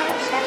Touch